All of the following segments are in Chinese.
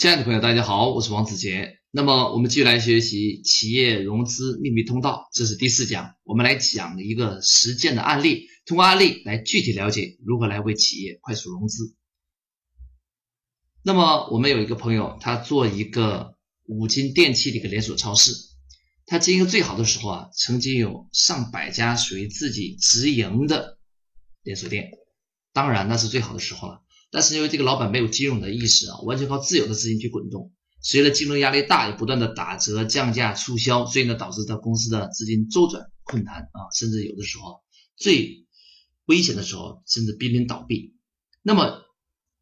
亲爱的朋友，大家好，我是王子杰。那么我们继续来学习企业融资秘密通道，这是第四讲。我们来讲一个实践的案例，通过案例来具体了解如何来为企业快速融资。那么我们有一个朋友，他做一个五金电器的一个连锁超市，他经营最好的时候啊，曾经有上百家属于自己直营的连锁店，当然那是最好的时候了。但是因为这个老板没有金融的意识啊，完全靠自有的资金去滚动。随着竞争压力大，也不断的打折、降价、促销，所以呢，导致他公司的资金周转困难啊，甚至有的时候最危险的时候，甚至濒临倒闭。那么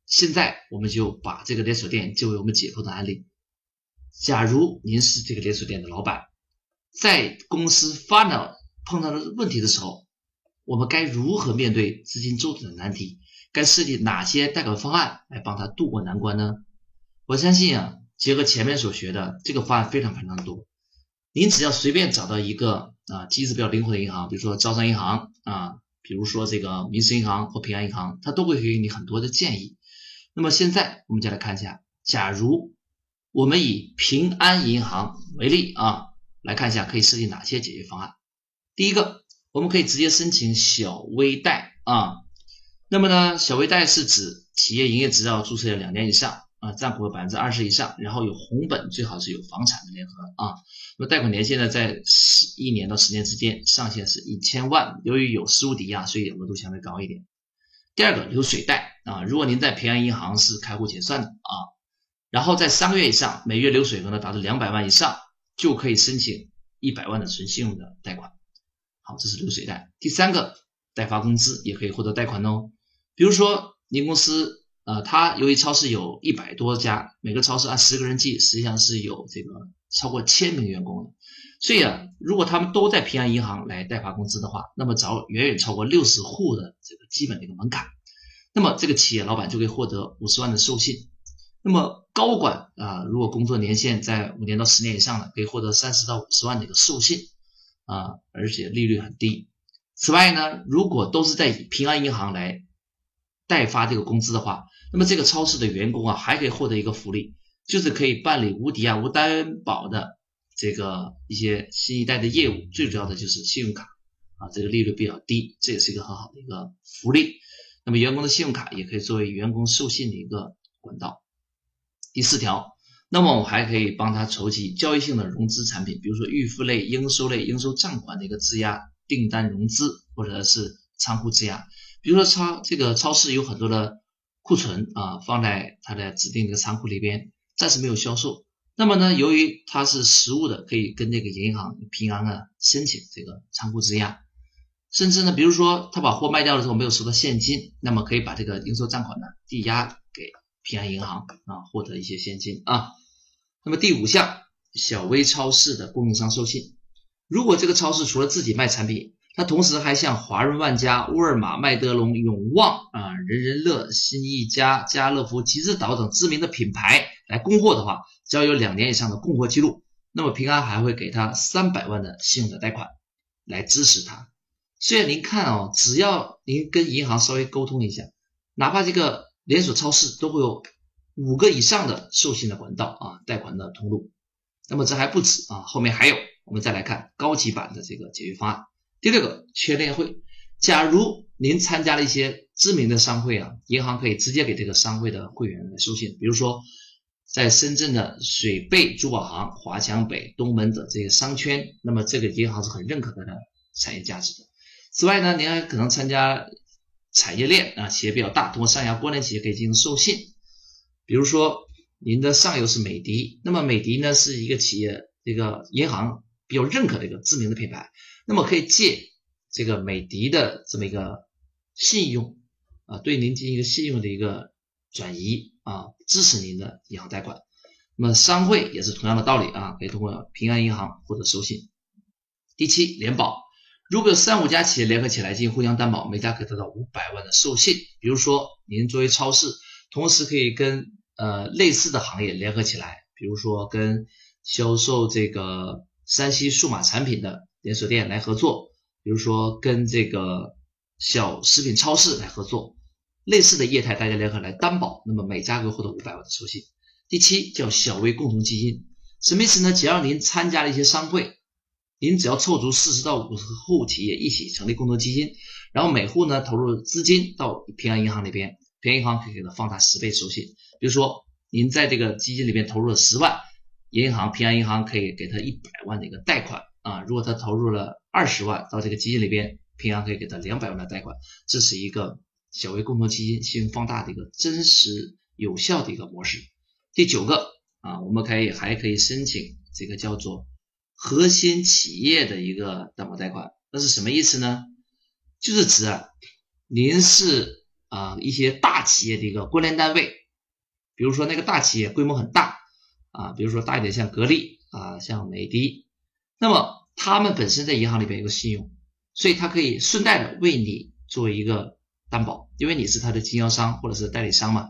现在我们就把这个连锁店作为我们解剖的案例。假如您是这个连锁店的老板，在公司发展碰到的问题的时候，我们该如何面对资金周转的难题？该设计哪些贷款方案来帮他渡过难关呢？我相信啊，结合前面所学的，这个方案非常非常多。您只要随便找到一个啊机制比较灵活的银行，比如说招商银行啊，比如说这个民生银行或平安银行，它都会给你很多的建议。那么现在我们再来看一下，假如我们以平安银行为例啊，来看一下可以设计哪些解决方案。第一个，我们可以直接申请小微贷啊。那么呢，小微贷是指企业营业执照注册要两年以上啊，占股百分之二十以上，然后有红本，最好是有房产的联合啊。那么贷款年限呢，在十一年到十年之间，上限是一千万。由于有实物抵押，所以额度相对高一点。第二个流水贷啊，如果您在平安银行是开户结算的啊，然后在三个月以上，每月流水额呢达到两百万以上，就可以申请一百万的纯信用的贷款。好，这是流水贷。第三个，代发工资也可以获得贷款哦。比如说，您公司，呃，它由于超市有一百多家，每个超市按十个人计，实际上是有这个超过千名员工的，所以啊，如果他们都在平安银行来代发工资的话，那么找远远超过六十户的这个基本的一个门槛，那么这个企业老板就可以获得五十万的授信，那么高管啊，如果工作年限在五年到十年以上的，可以获得三十到五十万的一个授信，啊，而且利率很低。此外呢，如果都是在以平安银行来代发这个工资的话，那么这个超市的员工啊，还可以获得一个福利，就是可以办理无抵押、无担保的这个一些新一代的业务。最主要的就是信用卡啊，这个利率比较低，这也是一个很好的一个福利。那么员工的信用卡也可以作为员工授信的一个管道。第四条，那么我还可以帮他筹集交易性的融资产品，比如说预付类、应收类、应收账款的一个质押订单融资，或者是仓库质押。比如说超这个超市有很多的库存啊，放在它的指定的仓库里边，暂时没有销售。那么呢，由于它是实物的，可以跟这个银行平安啊申请这个仓库质押。甚至呢，比如说他把货卖掉的时候没有收到现金，那么可以把这个应收账款呢抵押给平安银行啊，获得一些现金啊。那么第五项，小微超市的供应商授信，如果这个超市除了自己卖产品，他同时还向华润万家、沃尔玛、麦德龙、永旺啊、人人乐、新一家、家乐福、吉之岛等知名的品牌来供货的话，只要有两年以上的供货记录，那么平安还会给他三百万的信用的贷款来支持他。所以您看哦，只要您跟银行稍微沟通一下，哪怕这个连锁超市都会有五个以上的授信的管道啊，贷款的通路。那么这还不止啊，后面还有，我们再来看高级版的这个解决方案。第六个缺链会，假如您参加了一些知名的商会啊，银行可以直接给这个商会的会员来授信。比如说，在深圳的水贝珠宝行、华强北、东门的这些商圈，那么这个银行是很认可它的产业价值的。此外呢，您还可能参加产业链啊，企业比较大，通过上下关联企业可以进行授信。比如说，您的上游是美的，那么美的呢是一个企业，这个银行比较认可的一个知名的品牌。那么可以借这个美的的这么一个信用啊，对您进行一个信用的一个转移啊，支持您的银行贷款。那么商会也是同样的道理啊，可以通过平安银行获得授信。第七，联保，如果三五家企业联合起来进行互相担保，每家可以得到五百万的授信。比如说您作为超市，同时可以跟呃类似的行业联合起来，比如说跟销售这个山西数码产品的。连锁店来合作，比如说跟这个小食品超市来合作，类似的业态大家联合来担保，那么每家可获得五百万的授信。第七叫小微共同基金，什么意思呢？只要您参加了一些商会，您只要凑足四十到五十户企业一起成立共同基金，然后每户呢投入资金到平安银行那边，平安银行可以给他放大十倍授信。比如说您在这个基金里面投入了十万，银行平安银行可以给他一百万的一个贷款啊。如果他投入了二十万到这个基金里边，平安可以给他两百万的贷款。这是一个小微共同基金信用放大的一个真实有效的一个模式。第九个啊，我们可以还可以申请这个叫做。核心企业的一个担保贷款，那是什么意思呢？就是指啊，您是啊一些大企业的一个关联单位，比如说那个大企业规模很大啊，比如说大一点像格力啊，像美的，那么他们本身在银行里边有个信用，所以他可以顺带的为你作为一个担保，因为你是他的经销商或者是代理商嘛。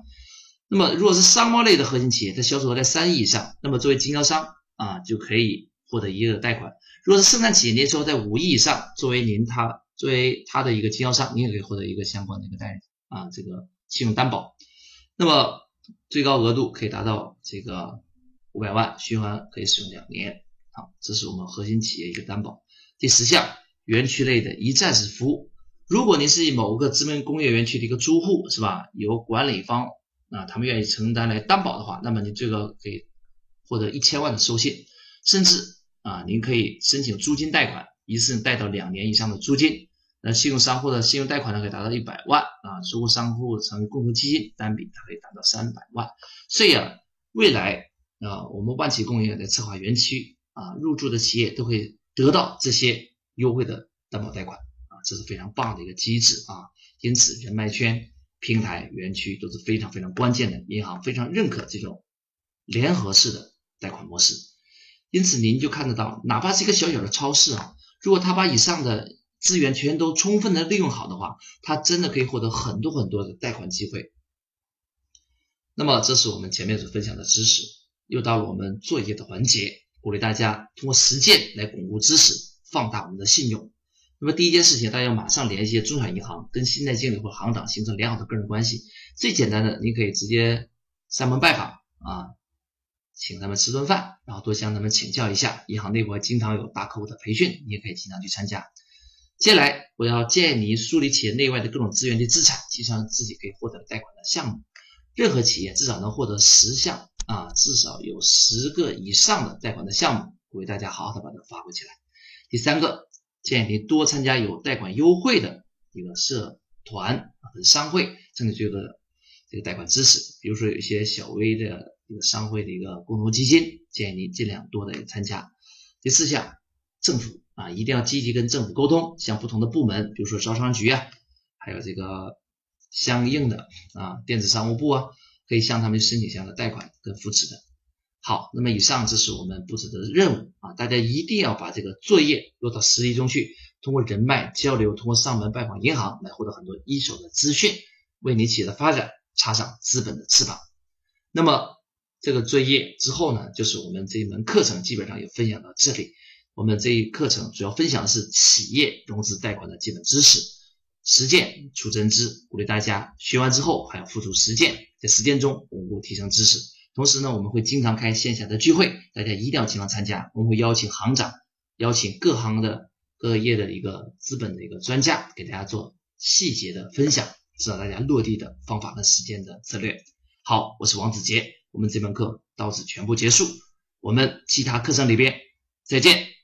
那么如果是商贸类的核心企业，它销售额在三亿以上，那么作为经销商啊就可以。获得一个贷款，如果是生产企业年收入在五亿以上，作为您他作为他的一个经销商，您也可以获得一个相关的一个贷啊这个信用担保，那么最高额度可以达到这个五百万，循环可以使用两年。好，这是我们核心企业一个担保。第十项，园区类的一站式服务，如果您是某个知名工业园区的一个租户，是吧？由管理方啊他们愿意承担来担保的话，那么你最高可以获得一千万的授信，甚至。啊，您可以申请租金贷款，一次贷到两年以上的租金。那信用商户的信用贷款呢，可以达到一百万啊。租户商户成为共同基金，单笔它可以达到三百万。所以啊，未来啊，我们万企工业在策划园区啊，入驻的企业都会得到这些优惠的担保贷款啊，这是非常棒的一个机制啊。因此，人脉圈、平台、园区都是非常非常关键的，银行非常认可这种联合式的贷款模式。因此，您就看得到，哪怕是一个小小的超市啊，如果他把以上的资源全都充分的利用好的话，他真的可以获得很多很多的贷款机会。那么，这是我们前面所分享的知识，又到了我们作业的环节，鼓励大家通过实践来巩固知识，放大我们的信用。那么，第一件事情，大家要马上联系中小银行，跟信贷经理或行长形成良好的个人关系。最简单的，你可以直接上门拜访啊。请他们吃顿饭，然后多向他们请教一下。银行内部经常有大客户的培训，你也可以经常去参加。接下来，我要建议您梳理企业内外的各种资源的资产，计算自己可以获得贷款的项目。任何企业至少能获得十项啊，至少有十个以上的贷款的项目，鼓励大家好好的把它发挥起来。第三个，建议您多参加有贷款优惠的一个社团啊，和商会，甚至这个这个贷款知识。比如说有一些小微的。一个商会的一个共同基金，建议您尽量多的参加。第四项，政府啊，一定要积极跟政府沟通，向不同的部门，比如说招商局啊，还有这个相应的啊电子商务部啊，可以向他们申请相应的贷款跟扶持的。好，那么以上这是我们布置的任务啊，大家一定要把这个作业落到实际中去，通过人脉交流，通过上门拜访银行来获得很多一手的资讯，为你企业的发展插上资本的翅膀。那么。这个作业之后呢，就是我们这一门课程基本上也分享到这里。我们这一课程主要分享的是企业融资贷款的基本知识，实践出真知，鼓励大家学完之后还要付出实践，在实践中巩固提升知识。同时呢，我们会经常开线下的聚会，大家一定要经常参加。我们会邀请行长，邀请各行的各业的一个资本的一个专家，给大家做细节的分享，指导大家落地的方法和实践的策略。好，我是王子杰。我们这门课到此全部结束，我们其他课程里边再见。